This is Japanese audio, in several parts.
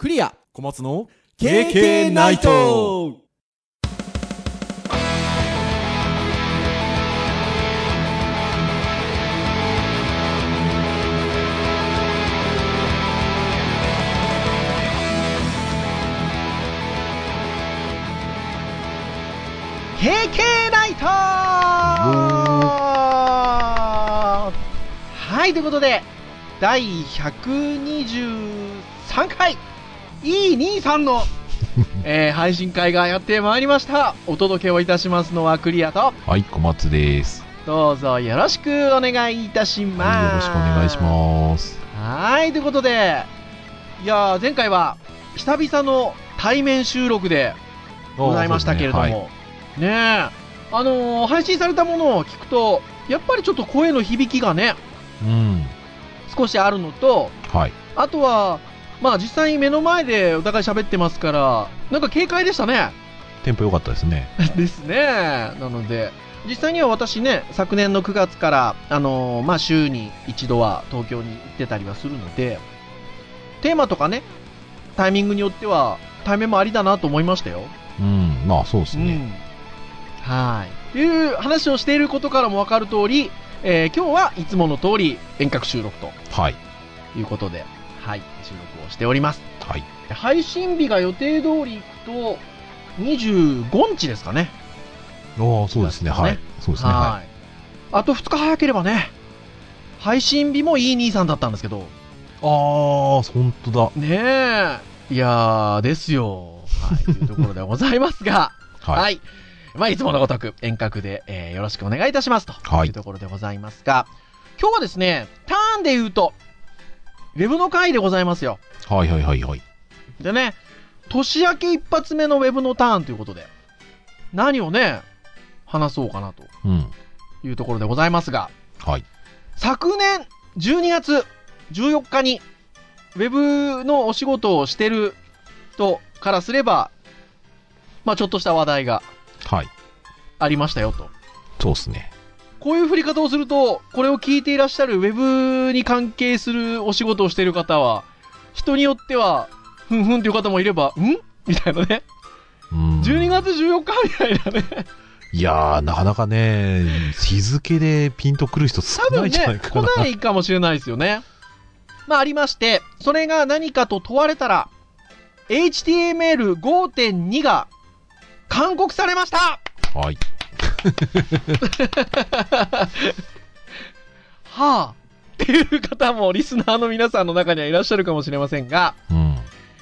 クリア。小松の KK ナイト。ー KK ナイト。はい、ということで、第123回、E23 の、えー配信会がやってまいりました。お届けをいたしますのはクリアと、はい、小松です。どうぞよろしくお願いいたします。はい、よろしくお願いします。はい、ということで、いやー、前回は久々の対面収録でございましたけれども、はいねえ、あのー配信されたものを聞くと、やっぱりちょっと声の響きがね、うん。少しあるのと、はい。あとは、まあ実際に目の前でお互い喋ってますから、なんか軽快でしたね。テンポ良かったですね。ですね。なので、実際には私ね、昨年の9月から、あのーまあ週に一度は東京に行ってたりはするので、テーマとかね、タイミングによっては、対面もありだなと思いましたよ。うん。まあ、そうですね。うん。はい。という話をしていることからもわかる通り、えー今日はいつもの通り遠隔収録とはい。いうことで、はい、収録をしております。はい。配信日が予定通り行くと、25日ですかね。ああ、そうですね。はい。そうですね。ははい。あと2日早ければね、配信日もいい兄さんだったんですけど、い。ああ、本当だ。ねえ、いやー、ですよ。はい、というところでございますが、はい。はい。まあ、いつものごとく遠隔で、えーよろしくお願いいたしますとはいいうところでございますが、今日はですね、ターンで言うと、ウェブの回でございますよ。はいはいはいはい。でね、年明け一発目のウェブのターンということで、何をね、話そうかなとうん。いうところでございますが、はい。昨年12月14日に、ウェブのお仕事をしてる人からすれば、まあちょっとした話題がはい。ありましたよと。そうですね。こういう振り方をすると、これを聞いていらっしゃるウェブに関係するお仕事をしている方は、人によっては、ふんふんっていう方もいれば、ん？みたいなね。うん。12月14日みたいなね。いやー、なかなかね、日付でピンとくる人少ないんじゃないね、かな。来ないかもしれないですよね。まあありまして、それが何かと問われたら、HTML5.2 が勧告されましたはい。はあっていう方もリスナーの皆さんの中にはいらっしゃるかもしれませんが、うん。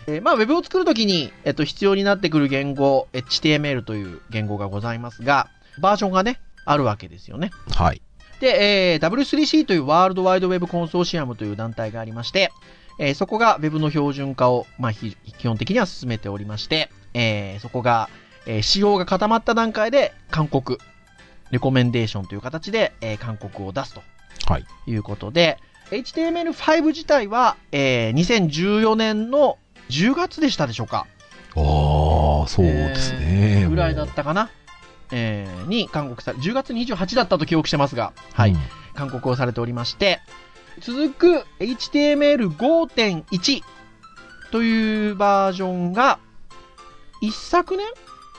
えーまあ、ウェブを作るときに、えっと、必要になってくる言語、HTML という言語がございますが、バージョンがね、あるわけですよね。はい。で、えー W3C というワールドワイドウェブコンソーシアムという団体がありまして、えーそこが Web の標準化を、まあ、ひ基本的には進めておりまして、えーそこが、えー仕様が固まった段階で勧告、レコメンデーションという形で、えー勧告を出すとはい。いうことで、HTML5 自体は、えー2014年の10月でしたでしょうか。ああ、そうですね。ぐらいだったかな。えーに勧告され、10月28だったと記憶してますが、はい。うん勧告をされておりまして、続く HTML5.1 というバージョンが、一昨年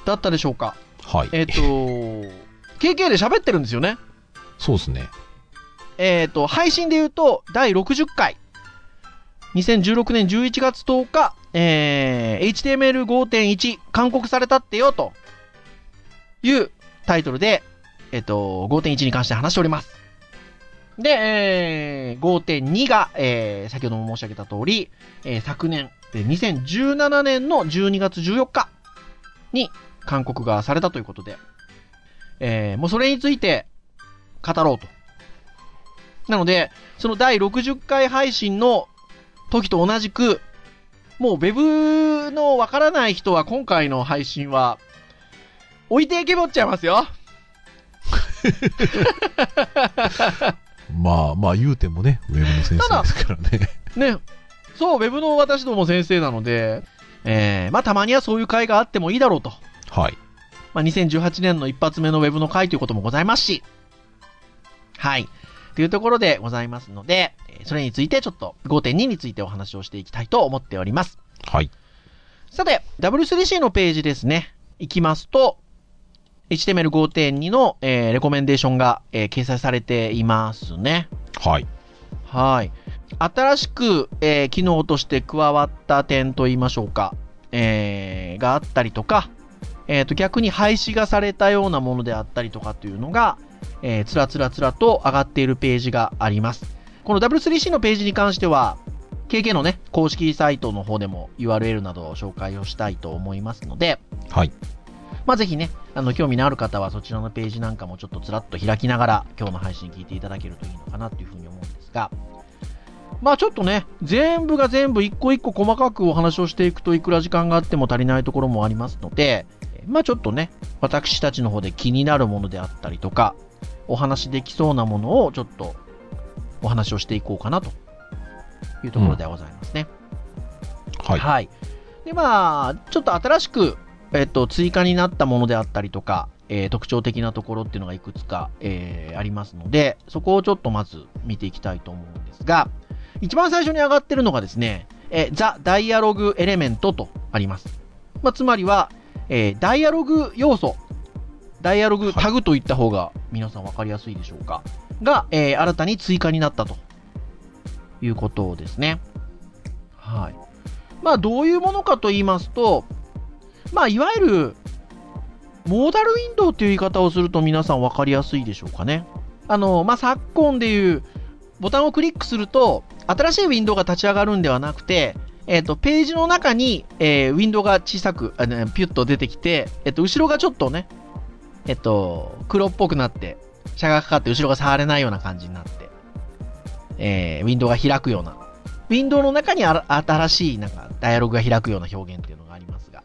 だったでしょうか。はい。えっ、と、KK で喋ってるんですよね。そうですね。えっ、と、配信で言うと、第60回。2016年11月10日、えー HTML5.1 勧告されたってよ、というタイトルで、えっ、と、5.1に関して話しております。で、えー5.2が、えー先ほども申し上げた通り、えー昨年、で2017年の12月14日に勧告がされたということで、えーもうそれについて語ろうと。なので、その第60回配信の時と同じく、もう Web のわからない人は今回の配信は、置いていけぼっちゃいますよ。まあまあ言うてもね、ウェブの先生ですからね。ね。そう、Web の私ども先生なので、えー、まあたまにはそういう会があってもいいだろうと。はい。まあ2018年の一発目の Web の会ということもございますし、はい。というところでございますので、えーそれについてちょっと5.2についてお話をしていきたいと思っております。はい。さて、W3C のページですね。行きますと、HTML5.2 の、えーレコメンデーションが、えー掲載されていますね。はい。はい。新しく、えー機能として加わった点といいましょうか。えーがあったりとか、えっ、と、逆に廃止がされたようなものであったりとかというのが、えーつらつらつらと上がっているページがあります。この W3C のページに関しては、KK のね、公式サイトの方でも URL などを紹介をしたいと思いますので、はい。まあ、ぜひね、あの、興味のある方はそちらのページなんかもちょっとつらっと開きながら、今日の配信聞いていただけるといいのかなというふうに思うんですが、まあちょっとね、全部が全部一個一個細かくお話をしていくといくら時間があっても足りないところもありますので、まあちょっとね、私たちの方で気になるものであったりとか、お話できそうなものをちょっとお話をしていこうかなというところではございますね。はい。はい。で、まあ、ちょっと新しく、えっと、追加になったものであったりとか、えー特徴的なところっていうのがいくつか、えーありますので、そこをちょっとまず見ていきたいと思うんですが、一番最初に上がってるのがですね、えー、ザ・ダイアログエレメントとあります。まあ、つまりは、えーダイアログ要素、ダイアログタグといった方が皆さんわかりやすいでしょうか。が、えー新たに追加になったということですね。はい。まあ、どういうものかと言いますと、まあ、いわゆる、モーダルウィンドウっていう言い方をすると皆さん分かりやすいでしょうかね。あの、まあ、昨今でいう、ボタンをクリックすると、新しいウィンドウが立ち上がるんではなくて、えっ、と、ページの中に、えーウィンドウが小さく、あねピュッと出てきて、えっ、と、後ろがちょっとね、えっ、と、黒っぽくなって、シャがかかって後ろが触れないような感じになって、えーウィンドウが開くような。ウィンドウの中に新しいなんかダイアログが開くような表現っていうのがありますが、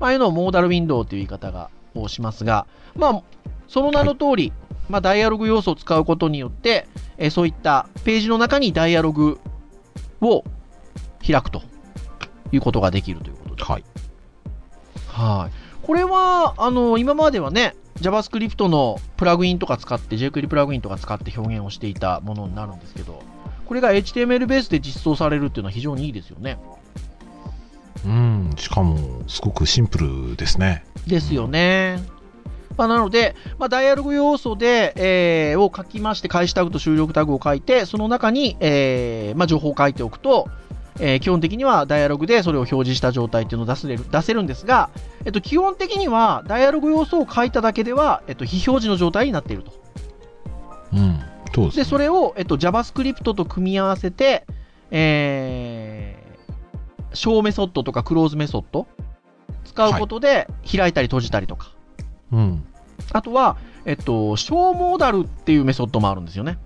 まああいうのをモーダルウィンドウという言い方がをしますが、まあ、その名の通り、まあ、ダイアログ要素を使うことによって、えそういったページの中にダイアログを開くということができるということで。はい。はい。これは、あの、今まではね、JavaScript のプラグインとか使って、jQuery プラグインとか使って表現をしていたものになるんですけど、これが HTML ベースで実装されるっていうのは非常にいいですよね。うん。しかも、すごくシンプルですね。ですよね。まあ、なので、まあ、ダイアログ要素で、えーを書きまして、開始タグと終了タグを書いて、その中に、えーまあ、情報を書いておくと、えー基本的にはダイアログでそれを表示した状態っていうのを出せる出せるんですが、えっと、基本的にはダイアログ要素を書いただけでは、えっと、非表示の状態になっていると。うん。そうです、ね。で、それを、えっと、JavaScript と組み合わせて、えー、小メソッドとかクローズメソッド使うことで開いたり閉じたりとか。うん。あとは、えっと、小モーダルっていうメソッドもあるんですよね。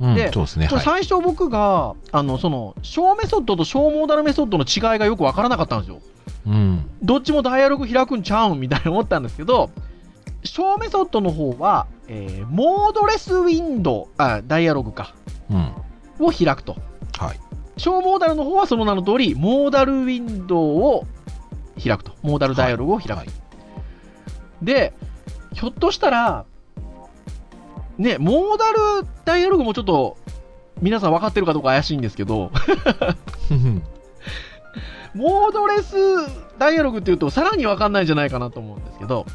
うん、でそうですね。最初僕が、あの、その、小メソッドと小モーダルメソッドの違いがよくわからなかったんですよ。うん。どっちもダイアログ開くんちゃうんみたいに思ったんですけど、小メソッドの方は、えーモードレスウィンドウ、あ、ダイアログか、うん。を開くと。はい。小モーダルの方はその名の通り、モーダルウィンドウを開くと。モーダルダイアログを開く。はいで、ひょっとしたら、ね、モーダルダイアログもちょっと、皆さん分かってるかどうか怪しいんですけど、モードレスダイアログっていうと、さらに分かんないんじゃないかなと思うんですけど、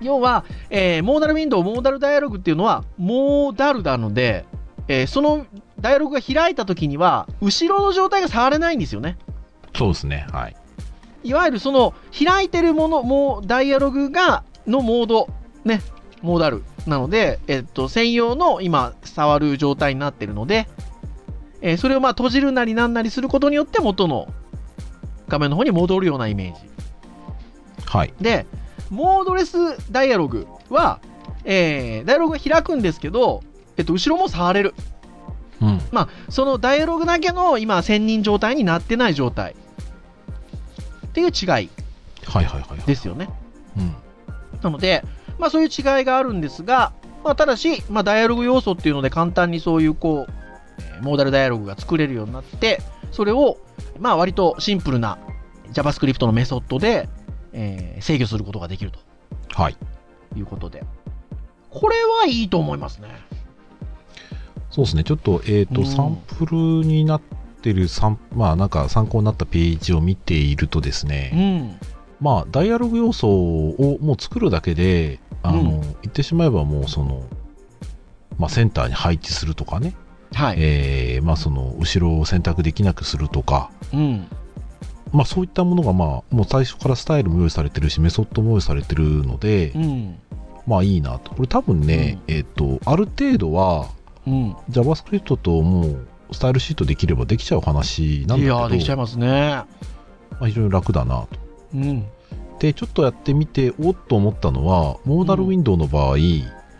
要は、えーモーダルウィンドウ、モーダルダイアログっていうのは、モーダルなので、えーそのダイアログが開いた時には、後ろの状態が触れないんですよね。そうですね。はい。いわゆるその開いてるもの、もうダイアログが、のモード、ね、モーダルなので、えっと、専用の今、触る状態になってるので、えーそれをまあ閉じるなりなんなりすることによって元の画面の方に戻るようなイメージ。はい。で、モードレスダイアログは、えーダイアログが開くんですけど、えっと、後ろも触れる。うん。まあ、そのダイアログだけの今、専任状態になってない状態。っていう違いはいはいはいはい。ですよね。うん。なので、まあそういう違いがあるんですが、まあただし、まあダイアログ要素っていうので簡単にそういうこう、えーモーダルダイアログが作れるようになって、それを、まあ割とシンプルな JavaScript のメソッドで、えー制御することができるとはい。いうことで。これはいいと思いますね。そうですね。ちょっと、えっ、と、うんサンプルになっってる参、まあなんか参考になったページを見ているとですうね、ん。まあダイアログ要素をもう作るだけで、あの、うん言ってしまえばもうその、まあセンターに配置するとかね、はい。えーまあその後ろを選択できなくするとか、うん。まあそういったものがまあもう最初からスタイルも用意されてるし、メソッドも用意されてるので、うん。まあいいなと。これ多分ね、えっ、と、ある程度はうん。JavaScript ともうスタイルシートできればできちゃう話なんだけど、いやー、できちゃいますね。まあ、非常に楽だなと。うん。で、ちょっとやってみて、おっと思ったのは、モーダルウィンドウの場合、う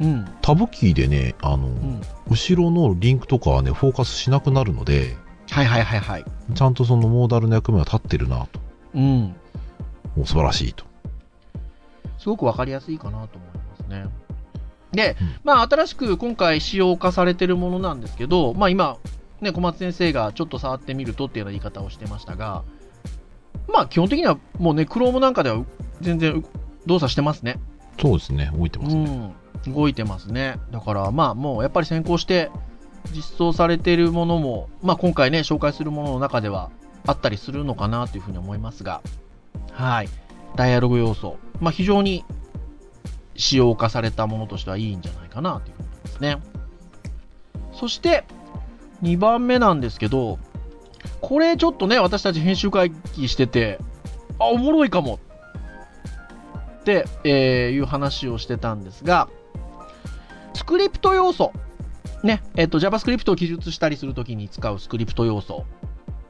ん。タブキーでね、あの、うん。後ろのリンクとかはね、フォーカスしなくなるので、はいはいはいはい。ちゃんとそのモーダルの役目は立ってるなと。うん。もう素晴らしいと。すごくわかりやすいかなと思いますね。で、うんまあ、新しく今回使用化されてるものなんですけど、まあ、今、ね、小松先生がちょっと触ってみるとっていうような言い方をしてましたが、まあ、基本的にはもうね、Chrome なんかでは全然動作してますね。そうですね、動いてますね。うん、動いてますね。だから、まあ、もうやっぱり先行して実装されているものも、まあ、今回ね、紹介するものの中ではあったりするのかなというふうに思いますが、はい。ダイアログ要素、まあ、非常に使用化されたものとしてはいいんじゃないかなというふうに思いますね。そして、2番目なんですけど、これちょっとね、私たち編集会議してて、あ、おもろいかもって、えーいう話をしてたんですが、スクリプト要素。ね、えっ、と、JavaScript を記述したりするときに使うスクリプト要素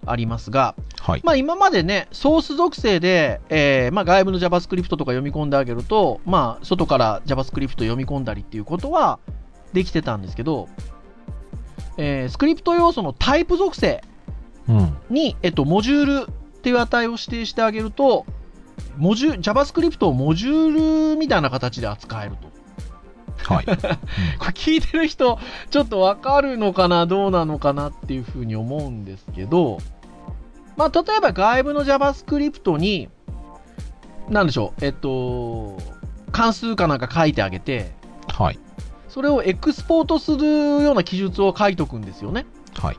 ありますが、はい。まあ今までね、ソース属性で、えーまあ外部の JavaScript とか読み込んであげると、まあ外から JavaScript 読み込んだりっていうことはできてたんですけど、えースクリプト要素のタイプ属性うん。に、えっと、モジュールっていう値を指定してあげると、モジュ JavaScript をモジュールみたいな形で扱えると。はい。これ聞いてる人、ちょっとわかるのかな、どうなのかなっていうふうに思うんですけど、まあ、例えば外部の JavaScript に、なんでしょう、えっと、関数かなんか書いてあげて、はい。それをエクスポートするような記述を書いとくんですよね。はい。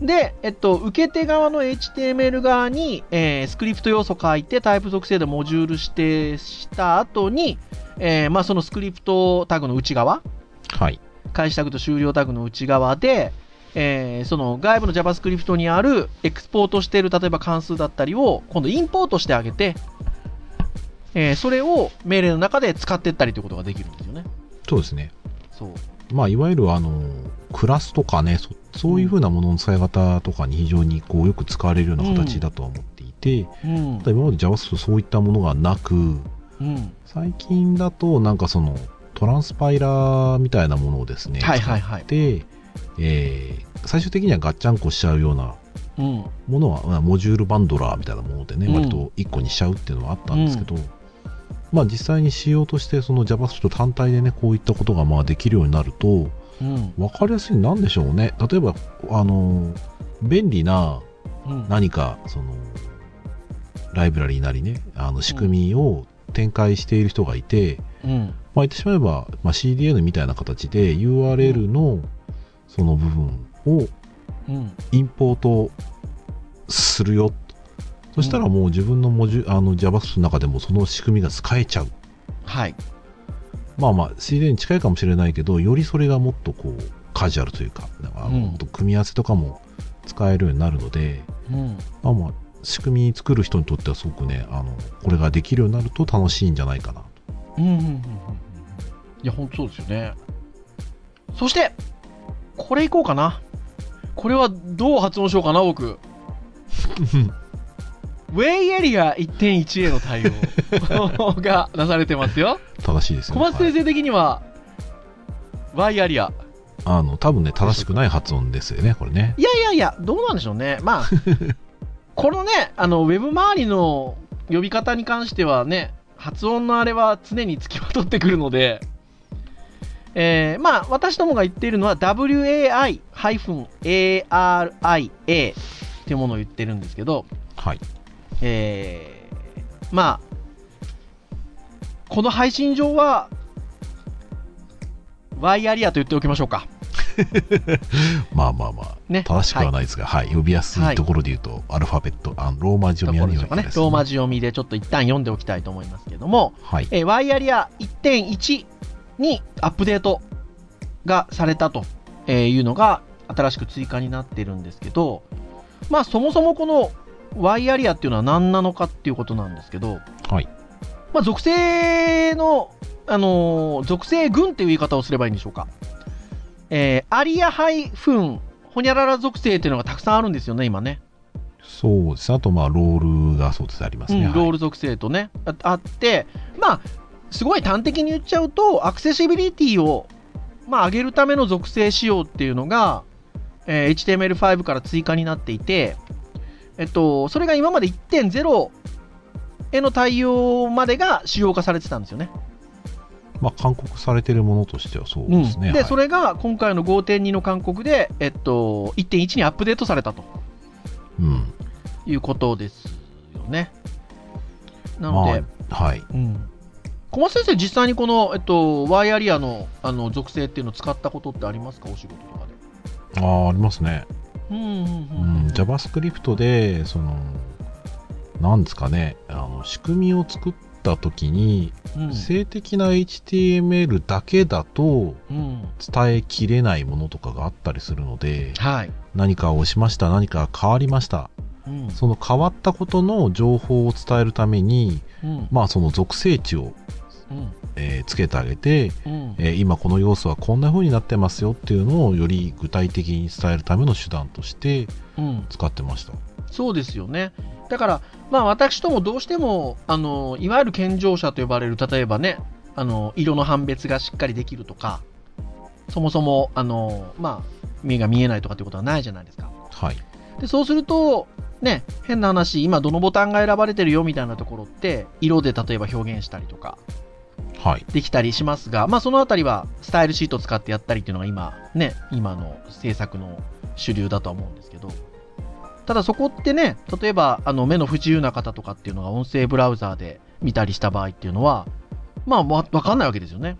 で、えっと、受け手側の HTML 側に、えースクリプト要素書いてタイプ属性でモジュール指定した後に、えーまあ、そのスクリプトタグの内側、はい。開始タグと終了タグの内側で、えーその外部の JavaScript にあるエクスポートしている例えば関数だったりを今度インポートしてあげて、えーそれを命令の中で使っていったりということができるんですよね。そうですね。そう。まあ、いわゆるあの、クラスとかね、そそういうふうなものの使い方とかに非常にこうよく使われるような形だとは思っていて、うんただ今まで JavaScript そういったものがなく、うん。最近だとなんかそのトランスパイラーみたいなものをですね、はいはいはい。で、えー最終的にはガッチャンコしちゃうようなうん。ものは、まあモジュールバンドラーみたいなものでね、うん割と1個にしちゃうっていうのはあったんですけど、まあ実際に仕様としてその JavaScript 単体でね、こういったことがまあできるようになると、うん。わかりやすいなんでしょうね。例えば、あの、便利なうん。何か、その、ライブラリーなりね、あの仕組みを展開している人がいて、うん。まあ言ってしまえば、まあ、CDN みたいな形で URL のその部分をうん。インポートするよ。そしたらもう自分の文字、あの JavaScript の中でもその仕組みが使えちゃう。はい。まあまあ CDN に近いかもしれないけど、よりそれがもっとこうカジュアルというか、あのうんもっと組み合わせとかも使えるようになるので、うん。まあまあ仕組み作る人にとってはすごくね、あの、これができるようになると楽しいんじゃないかなと。うんうんうん。いや、ほんとそうですよね。そして、これいこうかな。これはどう発音しようかな、僕。ウェイエリア1.1への対応がなされてますよ。正しいですよ小松先生的には、ワイアリア。あの、多分ね、正しくない発音ですよね、これね。いやいやいや、どうなんでしょうね。まあ、このね、あの、ウェブ周りの呼び方に関してはね、発音のあれは常に付きまとってくるので、えーまあ、私どもが言っているのは WAI-ARIA っていうものを言ってるんですけど、はい。えーまあ、この配信上は、ワイアリアと言っておきましょうか。まあまあまあ、ね正しくはないですが、はい、呼びやすいところで言うと、アルファベット、あのローマ字と読みでしょうかね。ローマ字読みでちょっと一旦読んでおきたいと思いますけども、はい。えーワイヤリア1.1にアップデートがされたとえーいうのが新しく追加になってるんですけど、まあそもそもこのワイヤリアっていうのは何なのかっていうことなんですけど、はい。まあ属性の、あのー属性群っていう言い方をすればいいんでしょうか。えーアリアハイフン、ホニャララ属性っていうのがたくさんあるんですよね、今ね。そうです。あと、まあ、ロールがそうです、ありますね。うん、はいロール属性とね、ああって、まあ、すごい端的に言っちゃうと、アクセシビリティを、まあ、上げるための属性仕様っていうのが、えー HTML5 から追加になっていて、えっと、それが今まで1.0への対応までが仕様化されてたんですよね。まあ、勧告されてるものとしてはそうですね。で、はいそれが今回の5.2の勧告で、えっと、1.1にアップデートされたとうん。いうことですよね。なので、まあ、はい。うん、小松先生、実際にこの、えっと、ワイヤリアのあの属性っていうのを使ったことってありますか、お仕事とかで。ああ、ありますね。JavaScript で、その、なん。ですかね、あの仕組みを作ったときに、うん。性的な HTML だけだと伝えきれないものとかがあったりするので、はい。何かをしました、何か変わりました。うん。その変わったことの情報を伝えるために、うん。まあその属性値を、えーつけてあげて、うんえー今この要素はこんな風になってますよっていうのをより具体的に伝えるための手段としてうん使ってました。そうですよね。だから、まあ、私ともどうしても、あのいわゆる健常者と呼ばれる、例えばね、あの色の判別がしっかりできるとか、そもそも、あのまあ、目が見えないとかっていうことはないじゃないですか。はい。でそうすると、ね、変な話、今どのボタンが選ばれてるよみたいなところって、色で例えば表現したりとかはい。できたりしますが、まあそのあたりはスタイルシートを使ってやったりっていうのが今、ね、今の制作の主流だとは思うんですけど、ただそこってね、例えばあの目の不自由な方とかっていうのが音声ブラウザーで見たりした場合っていうのは、まあわわかんないわけですよね。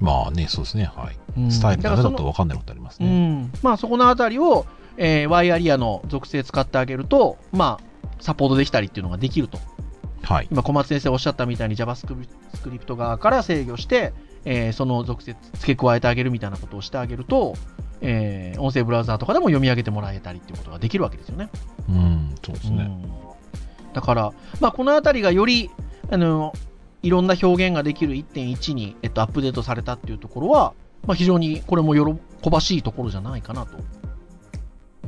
まあね、そうですね。はい。うんスタイルだけだと分かんないことありますうね。ん、まあそこのあたりを、えーワイヤリアの属性使ってあげると、まあ、サポートできたりっていうのができると。はい。今、小松先生おっしゃったみたいに JavaScript 側から制御して、えーその属性付け加えてあげるみたいなことをしてあげると、えー音声ブラウザーとかでも読み上げてもらえたりっていうことができるわけですよね。うん、そうですね。うんだから、まあ、このあたりがより、あの、いろんな表現ができる1.1に、えっと、アップデートされたっていうところは、まあ、非常にこれも喜ばしいところじゃないかなと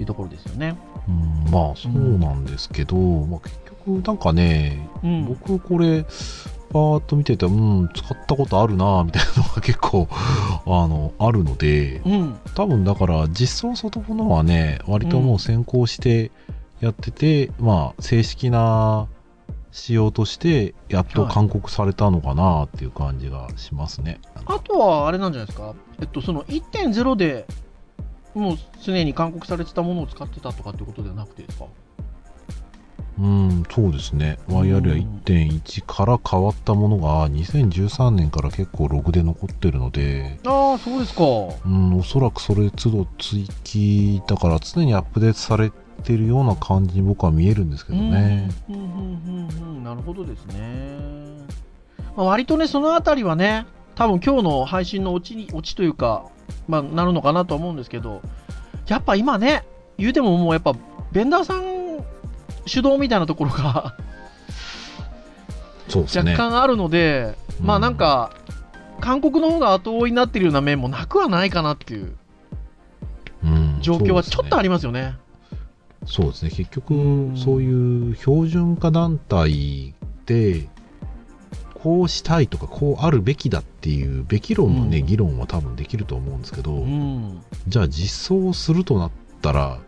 いうところですよね。うん、まあそうなんですけど、まあ結局なんかね、うん。僕これ、パーッと見てて、うん、使ったことあるなみたいなのが結構、あの、あるので、うん。多分だから実装そのものはね、割ともう先行してやってて、まあ正式な仕様としてやっと勧告されたのかなっていう感じがしますね。あとは、あれなんじゃないですか。えっと、その1.0でもうすでに勧告されてたものを使ってたとかってことではなくてですか？うん、そうですね。ワイヤルや1.1から変わったものが2013年から結構ログで残ってるので、ああ、そうですか。うん、おそらくそれ都度追記だから常にアップデートされてるような感じに僕は見えるんですけどね。うんうんうんうんうんなるほどですね。まあ、割とね、そのあたりはね、多分今日の配信のオチに、オチというか、まあ、なるのかなとは思うんですけど、やっぱ今ね、言うてももうやっぱ、ベンダーさん主導みたいなところがね。若干あるので、うんまあなんか、韓国の方が後追いになってるような面もなくはないかなっていううん状況はちょっとありりますよね。そうですね。結局、うんそういう標準化団体で、こうしたいとか、こうあるべきだっていう、べき論のね、うん議論は多分できると思うんですけど、うん。じゃあ実装するとなったら、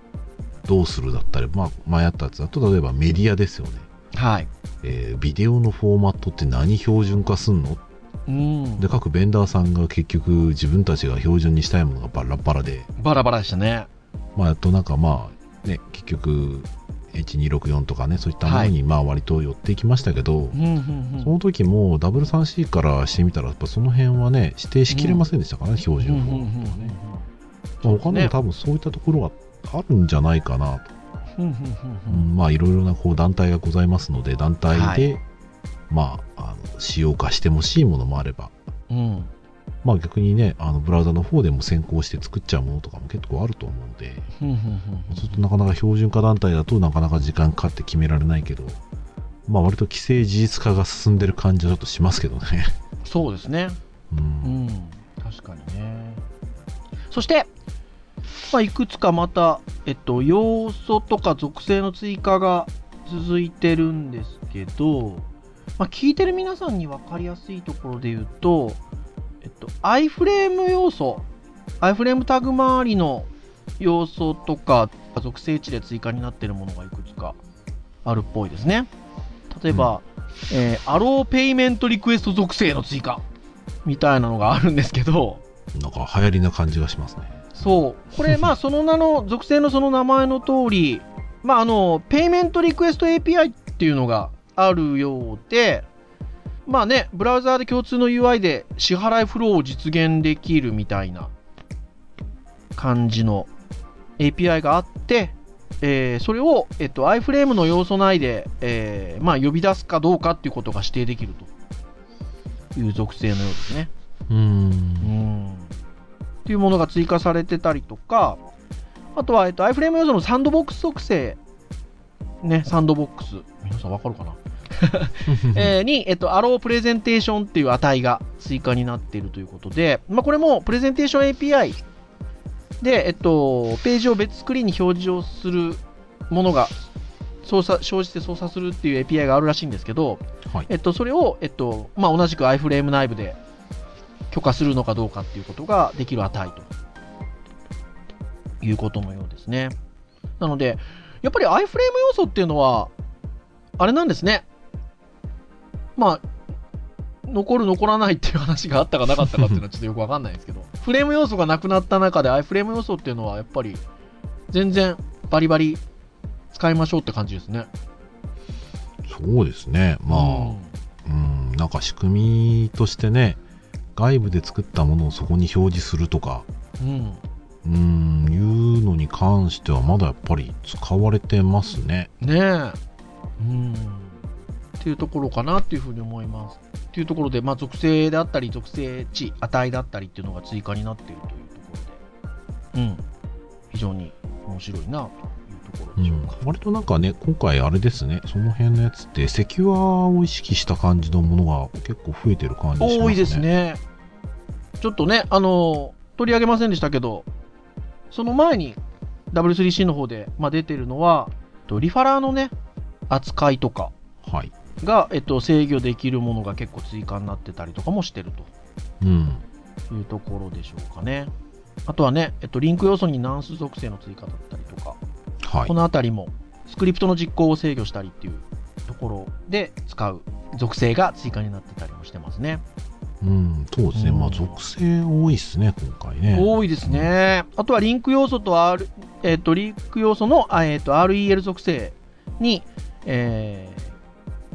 どうするだったり、まあ、前やったやつだと、例えばメディアですよね。はい。えービデオのフォーマットって何標準化すんの？うんで、。各ベンダーさんが結局自分たちが標準にしたいものがバラバラで、バラバラでしたね。まあ、やっとなんかまあ、ね、結局、H264 とかね、そういったものにまあ割と寄っていきましたけど、うんうんうん。その時も W3C からしてみたら、やっぱその辺はね、指定しきれませんでしたからね、標準フォーマットはね。まあ他にも多分そういったところがあるんじゃないかなと。うんうんうんうん。まあいろいろなこう団体がございますので、団体で、はい。まあ、あの使用化してほしいものもあれば、うんうんまあ逆にね、あのブラウザの方でも先行して作っちゃうものとかも結構あると思うので、うんうんうんそうするとなかなか標準化団体だとなかなか時間かかって決められないけど、まあ割と規制事実化が進んでる感じはちょっとしますけどね。そうですね。う。うんん、確かにね。そして、まあ、いくつかまた、えっと、要素とか属性の追加が続いてるんですけど、まあ、聞いてる皆さんに分かりやすいところで言うと、えっと、iFrame 要素、iFrame タグ周りの要素とか属性値で追加になってるものがいくつかあるっぽいですね。例えば、えーアローペイメントリクエスト属性の追加みたいなのがあるんですけど、なんか流行りな感じがしますね。そう。これ、まあ、その名の、属性のその名前の通り、まあ、あの、ペイメントリクエスト API っていうのがあるようで、まあね、ブラウザーで共通の UI で支払いフローを実現できるみたいな感じの API があって、えーそれを、えっと、iFrame の要素内で、えーまあ、呼び出すかどうかっていうことが指定できると。いう属性のようですね。うー。うん。んっていうものが追加されてたりとか、あとは、えっと、iFrame 要素のサンドボックス属性、ね、サンドボックス、皆さんわかるかな、えーに、えっと、アロープレゼンテーションっていう値が追加になっているということで、まあ、これもプレゼンテーション API で、えっと、ページを別スクリーンに表示をするものが操作生じて操作するっていう API があるらしいんですけど、はいえっと、それを、えっとまあ、同じく iFrame 内部で許可するのかどうかっていうことができる値ということのようですね。なので、やっぱり iFrame 要素っていうのは、あれなんですね。まあ、残る残らないっていう話があったかなかったかっていうのはちょっとよくわかんないですけど、フレーム要素がなくなった中で iFrame 要素っていうのはやっぱり全然バリバリ使いましょうって感じですね。そうですね。まあ、うん、なんか仕組みとしてね、外部で作ったものをそこに表示するとか、うん。うん、いうのに関してはまだやっぱり使われてますね。ねえ。うん。っていうところかなっていうふうに思います。っていうところで、まあ、属性であったり、属性値、値だったりっていうのが追加になっているというところで、うん。非常に面白いなというところうんでしょうか。、割となんかね、今回あれですね、その辺のやつって、セキュアを意識した感じのものが結構増えてる感じしますね。多いです。ね。ちょっとね、あの、取り上げませんでしたけど、その前に W3C の方で、まあ、出てるのは、とリファラーのね、扱いとかはい。が、えっと、制御できるものが結構追加になってたりとかもしてるうん。というところでしょうかね。あとはね、えっと、リンク要素にナンス属性の追加だったりとか、はいこ。のあたりもスクリプトの実行を制御したりっていうところで使う属性が追加になってたりもしてますね。うん、そうですね。うんまあ、属性多いですね、今回ね。多いですね。あとはリンク要素と R、えっ、と、リンク要素の、あえっ、と、REL 属性に、えー、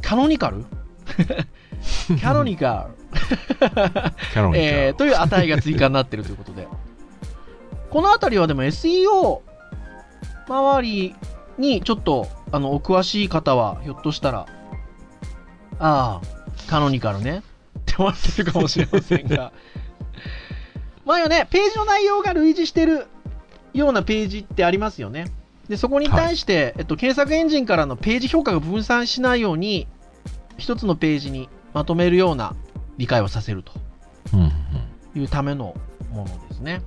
カノニカルカノニカル、えー、という値が追加になっているということで。このあたりはでも SEO 周りにちょっと、あの、お詳しい方は、ひょっとしたら、ああ、カノニカルね、って思ってるかもしれませんが、前はね、ページの内容が類似してるようなページってありますよね。で、そこに対して、えっと、検索エンジンからのページ評価が分散しないように、一つのページにまとめるような理解をさせるというためのものですね。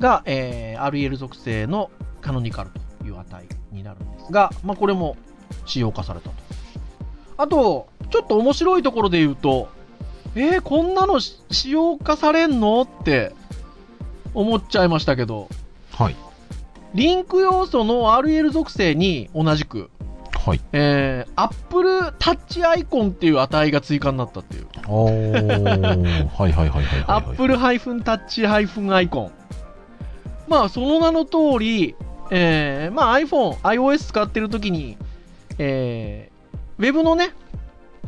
が、えー REL 属性のカノニカルという値になるんですが、まあ、これも仕様化されたと。あと、ちょっと面白いところで言うと、えー、こんなのし仕様化されんのって思っちゃいましたけど、はい。リンク要素の RL 属性に同じく、はい。えー、Apple Touch アイコンっていう値が追加になったっていう。おー、はいはいはいはいはい、はい。Apple Touch アイコン。まあ、その名の通り、えー、まあ iPhone、iOS 使ってるときに、えー、ウェブのね、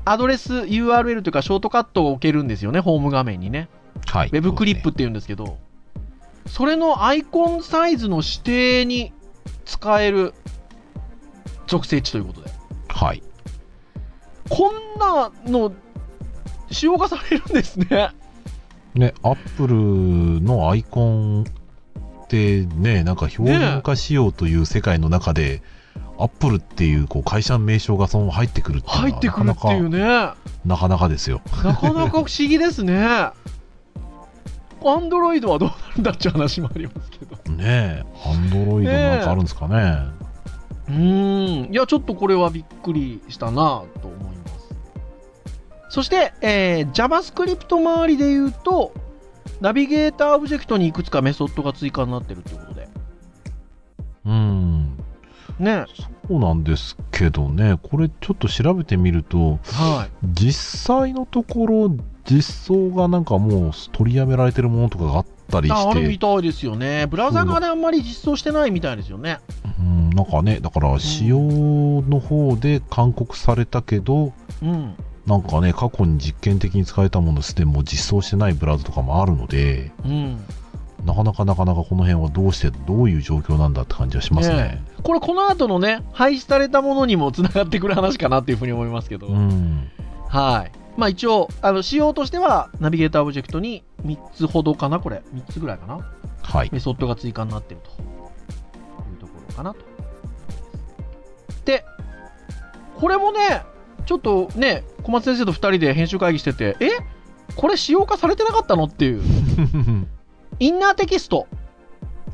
アドレス URL というかショートカットを置けるんですよね、ホーム画面にね。はい。ウェブクリップって言うんですけど、それのアイコンサイズの指定に使える属性値ということで。はい。こんなの、使用化されるんですね。ね、アップルのアイコンってね、なんか標準化しようという世界の中で、アップルっていうこう会社の名称がそのまま入ってくるっていうのは入ってくるっていうね。ななかなかですよ。かなか不思議ですね。アンドロイドはどうなるんだっていう話もありますけど。ねえ、アンドロイドなんかあるんですかね。うーん。いや、ちょっとこれはびっくりしたなと思います。そして、えー JavaScript 周りで言うと、ナビゲーターオブジェクトにいくつかメソッドが追加になってるということで。うん。ね。そうなんですけどね、これちょっと調べてみると、はい。実際のところ、実装がなんかもう取りやめられてるものとかがあったりあしあるみて、たいですよね。ブラウザ側であんまり実装してないみたいですよね。うん、なんかね、だから仕様の方で勧告されたけど、うん。なんかね、過去に実験的に使えたものすでにもう実装してないブラウザとかもあるので、うん。なかなかなかなかこの辺はどうして、どういう状況なんだって感じはしますね。ねえこれ、この後のね、廃止されたものにもつながってくる話かなっていうふうに思いますけど。うん。はい。まあ一応、あの、仕様としては、ナビゲーターオブジェクトに3つほどかな、これ。3つぐらいかな。はい。メソッドが追加になってるというところかなと。で、これもね、ちょっとね、小松先生と2人で編集会議してて、え？これ仕様化されてなかったのっていう。インナーテキスト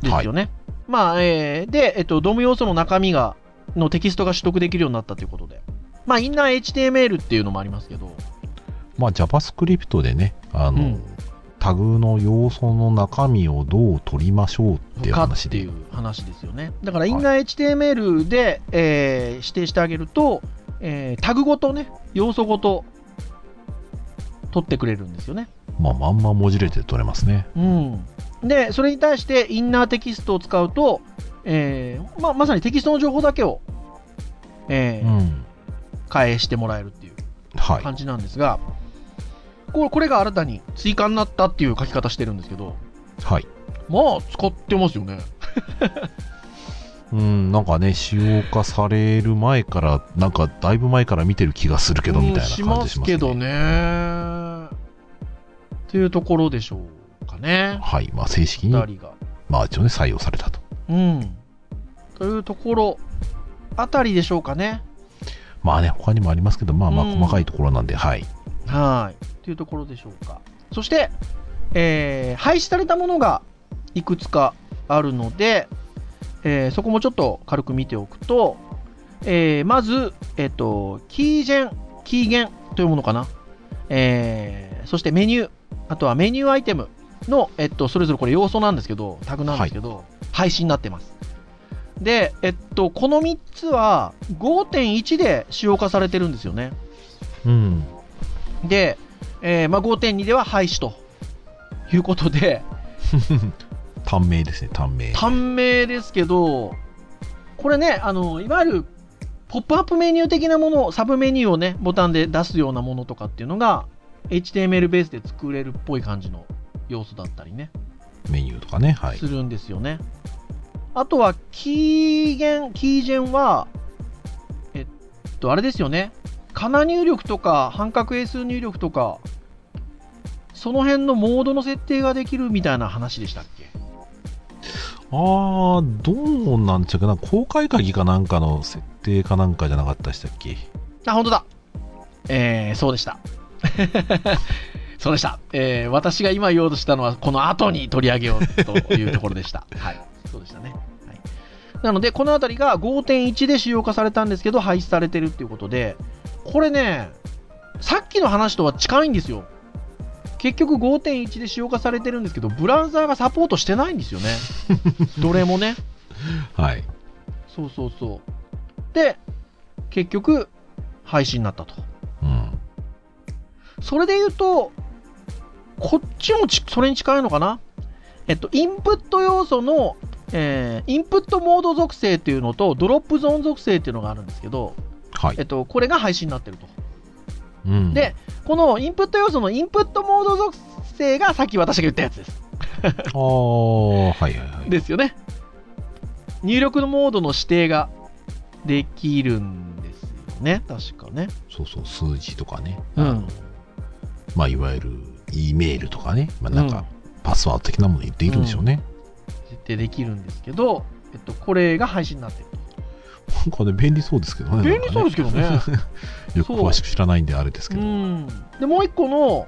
ですよね。まあ、えーで、えっと、ドーム要素の中身が、のテキストが取得できるようになったということで。まあ、インナー HTML っていうのもありますけど、まあ JavaScript でね、あの、うんタグの要素の中身をどう取りましょうっていうか話で。っていう話ですよね。だから、インナー HTML で、えー指定してあげると、えータグごとね、要素ごと取ってくれるんですよね。まあまんま文字列で取れますね。うん。で、それに対して、インナーテキストを使うと、えーまあ、まさにテキストの情報だけを、えーうん。返してもらえるっていうはい。感じなんですが、これこれが新たに追加になったっていう書き方してるんですけど、はい。まあ、使ってますよね。うん、なんかね、使用化される前から、なんかだいぶ前から見てる気がするけど、みたいな感じしまします。けどね。っていうところでしょうかね。はい。まあ正式に、が。まあ一応ね、採用されたと。うん。というところあたりでしょうかね。まあね、他にもありますけど、まあまあうん細かいところなんで、はい。はい。というところでしょうか。そして、えー廃止されたものがいくつかあるので、えーそこもちょっと軽く見ておくと、えーまず、えっ、と、キージェン、キーゲンというものかな。えーそしてメニュー、あとはメニューアイテムの、えっと、それぞれこれ要素なんですけど、タグなんですけど、廃止になってます。で、えっと、この3つは5.1で使用化されてるんですよね。うん。で、えーまあ、5.2では廃止ということで、短命ですね、短命。短命ですけど、これね、あのいわゆるポップアップメニュー的なもの、サブメニューをね、ボタンで出すようなものとかっていうのが、HTML ベースで作れるっぽい感じの要素だったりね、メニューとかね、はいす。るんですよね。あとは、キーゲン、キージェンは、えっと、あれですよね、かな入力とか、半角英数入力とか、その辺のモードの設定ができるみたいな話でしたっけ？あー、どうなんちゃうかな、公開鍵かなんかの設定かなんかじゃなかったでしたっけ？あ、本当だ。えー、そうでした。そうでした。えー、私が今言おうとしたのは、この後に取り上げようというところでした。はい。そうでしたね。はい、なので、このあたりが5.1で使用化されたんですけど、廃止されてるっていうことで、これね、さっきの話とは近いんですよ。結局5.1で使用化されてるんですけど、ブラウザーがサポートしてないんですよね。どれもね。はい。そうそうそう。で、結局、廃止になったと。うん。それで言うと、こっちもちそれに近いのかな？えっと、インプット要素の、えーインプットモード属性っていうのと、ドロップゾーン属性っていうのがあるんですけど、はいえっ。と、これが廃止になってると。うん、で、このインプット要素のインプットモード属性がさっき私が言ったやつです。ああ、はいはいはい。ですよね。入力のモードの指定ができるんですよね、確かね。そうそう、数字とかね。うんまあ、いわゆる E メールとかね。まあ、なんうんか、パスワード的なもの言っているんでしょうね。設定できるんですけど、えっと、これが配信になってるなんかね、便利そうですけどね。と。便利そうですけどね。す。よく詳しく知らないんであれですけど。うん。で、もう一個の、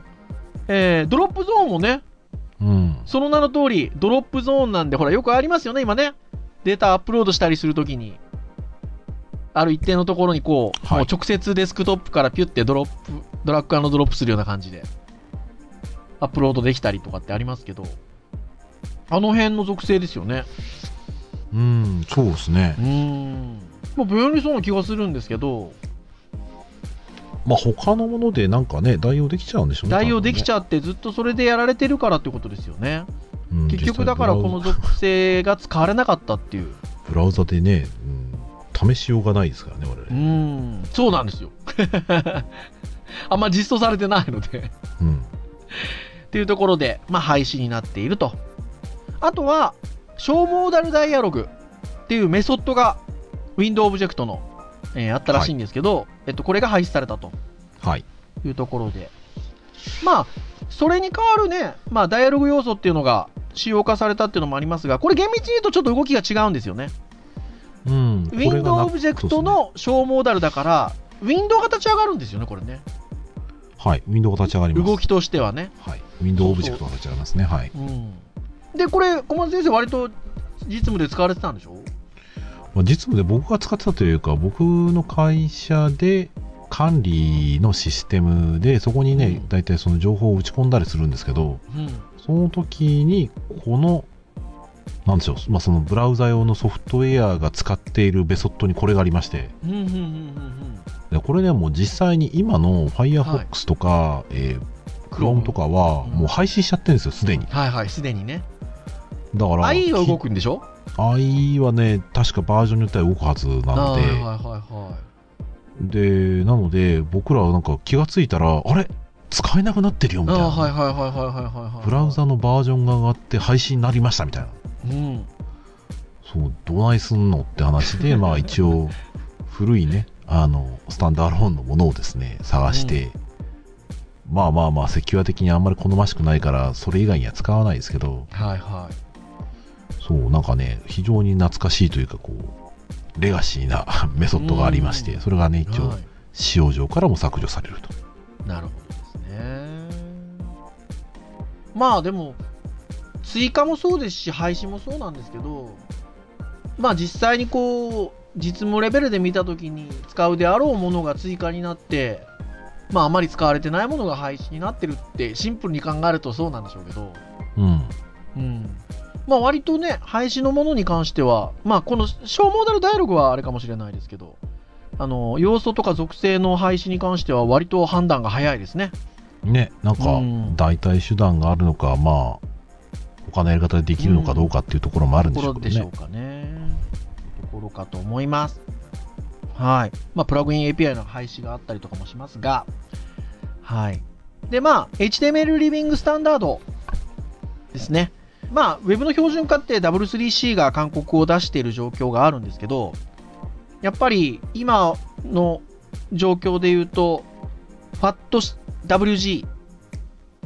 えードロップゾーンもね、うん。その名の通り、ドロップゾーンなんで、ほら、よくありますよね、今ね。データアップロードしたりするときに、ある一定のところにこう、はいもう直接デスクトップからピュってドロップ、ドラッグドロップするような感じで、アップロードできたりとかってありますけど、あの辺の属性ですよね。うん、そうですねう。ーん。まあ、便利そうな気がするんですけど、まあ、他のものでなんかね、代用できちゃうんでしょうね。代用できちゃゃってずっとそれでやられてるからってことですよね。うん、結局だからこの属性が使われなかったっていう。ブラウザでね、うん、試しようがないですからね、我う々。ん、そうなんですよ。あんま実装されてないので。うん。っていうところで、まあ、廃止になっていると。あとは、小モーダルダイアログっていうメソッドが Windows オブジェクトの、えーあったらしいんですけど、えっと、これが廃止されたとはい。いうところで。まあ、それに代わるね、まあ、ダイアログ要素っていうのが使用化されたっていうのもありますが、これ厳密に言うとちょっと動きが違うんですよね。うん。これが Windows なオブジェクトの小モーダルだから、ウィンドウが立ち上がるんですよね、これね。はい。ウィンドウが立ち上がります。動きとしてはね。はい。ウィンドウオブジェクトが立ち上がりますね。はい。うん。で、これ、小松先生、割と実務で使われてたんでしょ？まあ、実務で僕が使ってたというか、僕の会社で管理のシステムで、そこにねうん、大体その情報を打ち込んだりするんですけど、うん。その時に、この、なんでしょう、まあ、そのブラウザ用のソフトウェアが使っているベソットにこれがありまして、うん、うん、うん、うん。でこれね、もう実際に今の Firefox とか、えー Chrome とかは、うんもう配信しちゃってるんですよ、すでに。はいはい、すでにね。だから、i は動くんでしょ？I はね、確かバージョンによっては動くはずなので、はいはいはいはで、なので、僕らはなんか気がついたら、あれ？使えなくなってるよみたいな。ブラウザのバージョンが上がって配信になりましたみたいな。うん。そう、どないすんのって話で、まあ一応、古いね、あの、スタンダーローンのものをですね、探して、まあまあまあ、セキュア的にあんまり好ましくないから、それ以外には使わないですけど、はいはい。そう、なんかね、非常に懐かしいというか、こう、レガシーな メソッドがありまして、うんそれがね、一応は、使用上からも削除されると。い。なるほどですね。まあでも、追加もそうですし、廃止もそうなんですけど、まあ実際にこう、実務レベルで見たときに使うであろうものが追加になって、まああまり使われてないものが廃止になってるってシンプルに考えるとそうなんでしょうけど、うん。うん。まあ割とね、廃止のものに関しては、まあこの小モーダルダイアログはあれかもしれないですけど、あの、要素とか属性の廃止に関しては割と判断が早いですね。ね、なんかうん、代替手段があるのか、まあ、他のやり方でできるのかどうかっていうところもあるんでしょうけどねところでしょう。かね。ところかと思います。はい。まあ、プラグイン API の廃止があったりとかもしますが、はい。で、まあ、HTML リビングスタンダードですね。まあ、ウェブの標準化って W3C が勧告を出している状況があるんですけど、やっぱり今の状況で言うと、FATWG っ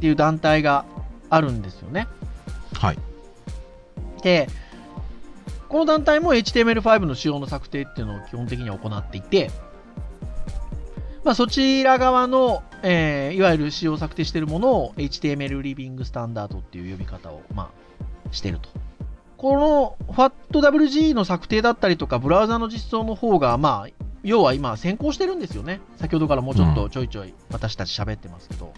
ていう団体があるんですよね。はい。で、この団体も HTML5 の仕様の策定っていうのを基本的には行っていて、まあ、そちら側の、えーいわゆる仕様策定しているものを HTML リビングスタンダードっていう呼び方を、まあ、してると。この FATWG の策定だったりとか、ブラウザの実装の方が、まあ、要は今先行してるんですよね。先ほどからもうちょっとちょいちょい私たち喋ってますけど。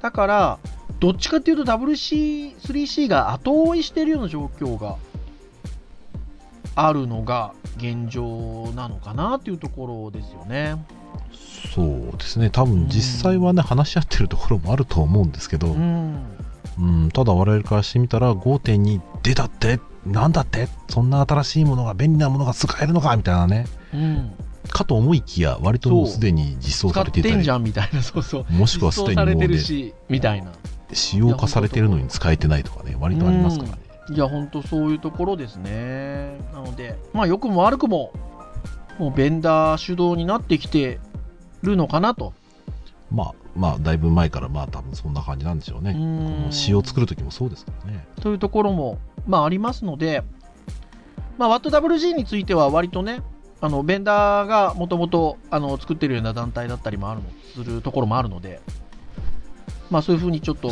だから、どっちかっていうと WC、3C が後追いしてるような状況があるのが現状なのかなっていうところですよね。そうですね。多分実際はね、話し合ってるところもあると思うんですけど、うん。うん、ただ我々からしてみたら5.2出たってなんだってそんな新しいものが便利なものが使えるのかみたいなねうん。かと思いきや割ともうすでに実装されていたりてんじゃんみたいな、そうそう。もしくはすでにもうねみたいな。仕様化されてるのに使えてないとかね割とありますからねいや、ほんとそういうところですね。なので、まあ、良くも悪くも、もうベンダー主導になってきてるのかなと。まあまあだいぶ前からまあ多分そんな感じなんでしょうね。こうん。の仕様作る時もそうですからね。というところも、まあ、ありますので、まあ、WattWG については割とね、あのベンダーがもともと作ってるような団体だったりもあるのするところもあるので、まあ、そういうふうにちょっと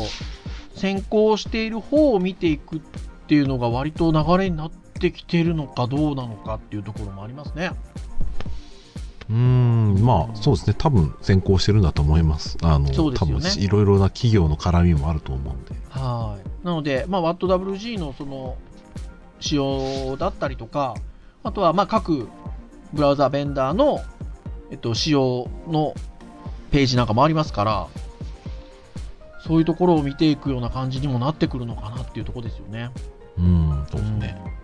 先行している方を見ていくっていうのが割と流れになってきてるのかどうなのかっていうところもありますね。うーんまあそうですね多分先行してるんだと思いますあのそうですよね多分いろいろな企業の絡みもあると思うんではい。なので、まあ、WattWG のその仕様だったりとか、あとはまあ各ブラウザーベンダーの、えっと、仕様のページなんかもありますから、そういうところを見ていくような感じにもなってくるのかなっていうところですよね。うんそうですね、うん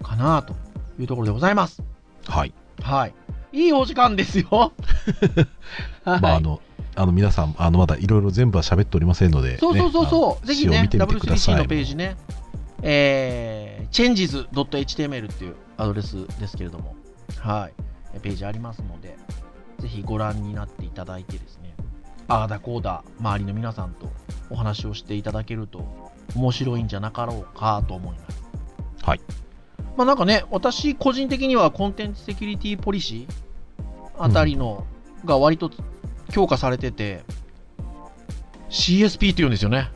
かなというところでございます。はいはい。いいお時間ですよ。はい。まああのあの皆さんあのまだいろいろ全部は喋っておりませんので、そうそうそうねそう、ぜひね、仕様見てみてくださ W3C いのページね、えー、changes.html っていうアドレスですけれども、はい、ページありますので、ぜひご覧になっていただいてですね、ああだこうだ、周りの皆さんとお話をしていただけると面白いんじゃなかろうかと思います。はい。まあなんかね、私個人的にはコンテンツセキュリティポリシーあたりのが割と強化されてて、CSP って言うんですよね。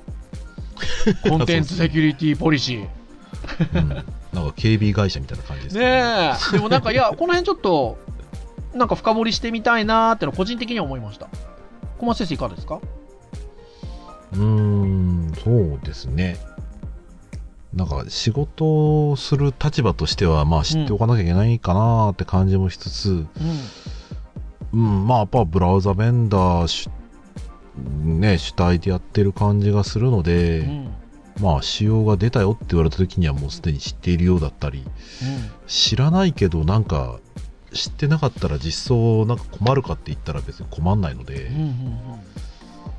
コンテンツセキュリティポリシー。うんなんか警備会社みたいな感じですねえ。でもなんか、いや、この辺ちょっと、なんか深掘りしてみたいなーっての個人的には思いました。小松先生いかがですか？うーんそうですねなんか仕事をする立場としてはまあ知っておかなきゃいけないかなって感じもしつつ、うん。うん、まあやっぱブラウザベンダー主,、ね、主体でやってる感じがするので、うん。まあ仕様が出たよって言われた時にはもうすでに知っているようだったり知らないけどなんか知ってなかったら実装なんか困るかって言ったら別に困んないので、うん。うん。うん。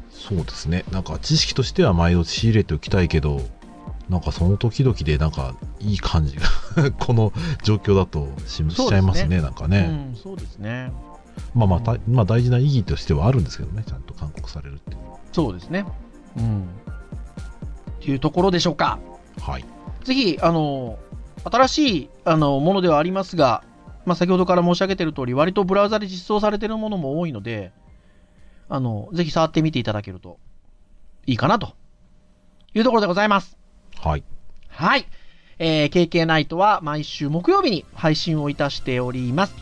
そうですねなんか知識としては毎度仕入れておきたいけどなんかその時々でなんかいい感じが この状況だとししちゃいますねなんかね、うん、そうですね。まあまあたまあ大事な意義としてはあるんですけどねちゃんと勧告されるっていうそうですね。うん。っていうところでしょうか。はいぜひ、あの、新しいあのものではありますが、まあ、先ほどから申し上げている通り、割とブラウザで実装されているものも多いので、あの、ぜひ触ってみていただけるといいかなというところでございます。はいはい。えー、KK ナイトは毎週木曜日に配信をいたしております。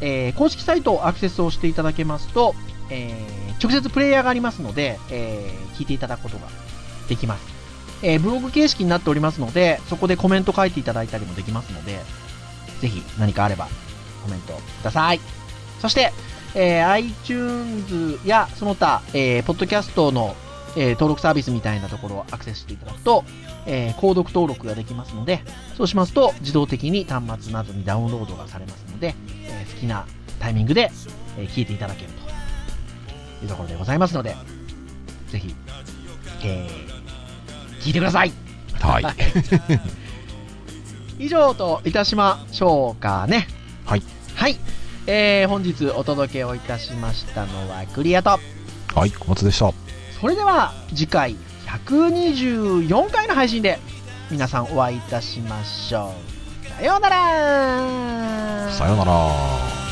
えー、公式サイトをアクセスをしていただけますと、えー、直接プレイヤーがありますので、えー、聞いていただくことができます。えー、ブログ形式になっておりますので、そこでコメント書いていただいたりもできますので、ぜひ何かあればコメントください。そして、えー iTunes やその他、えーポッドキャストの、えー登録サービスみたいなところをアクセスしていただくと、えー購読登録ができますので、そうしますと自動的に端末などにダウンロードがされますので、えー好きなタイミングで、えー聞いていただけるというところでございますので、ぜひ、えー聞いてください。はい 以上といたしましょうかね。はい。はい。えー本日お届けをいたしましたのはクリアと、はい小松でしたそれでは次回124回の配信で皆さんお会いいたしましょう。さようならさようなら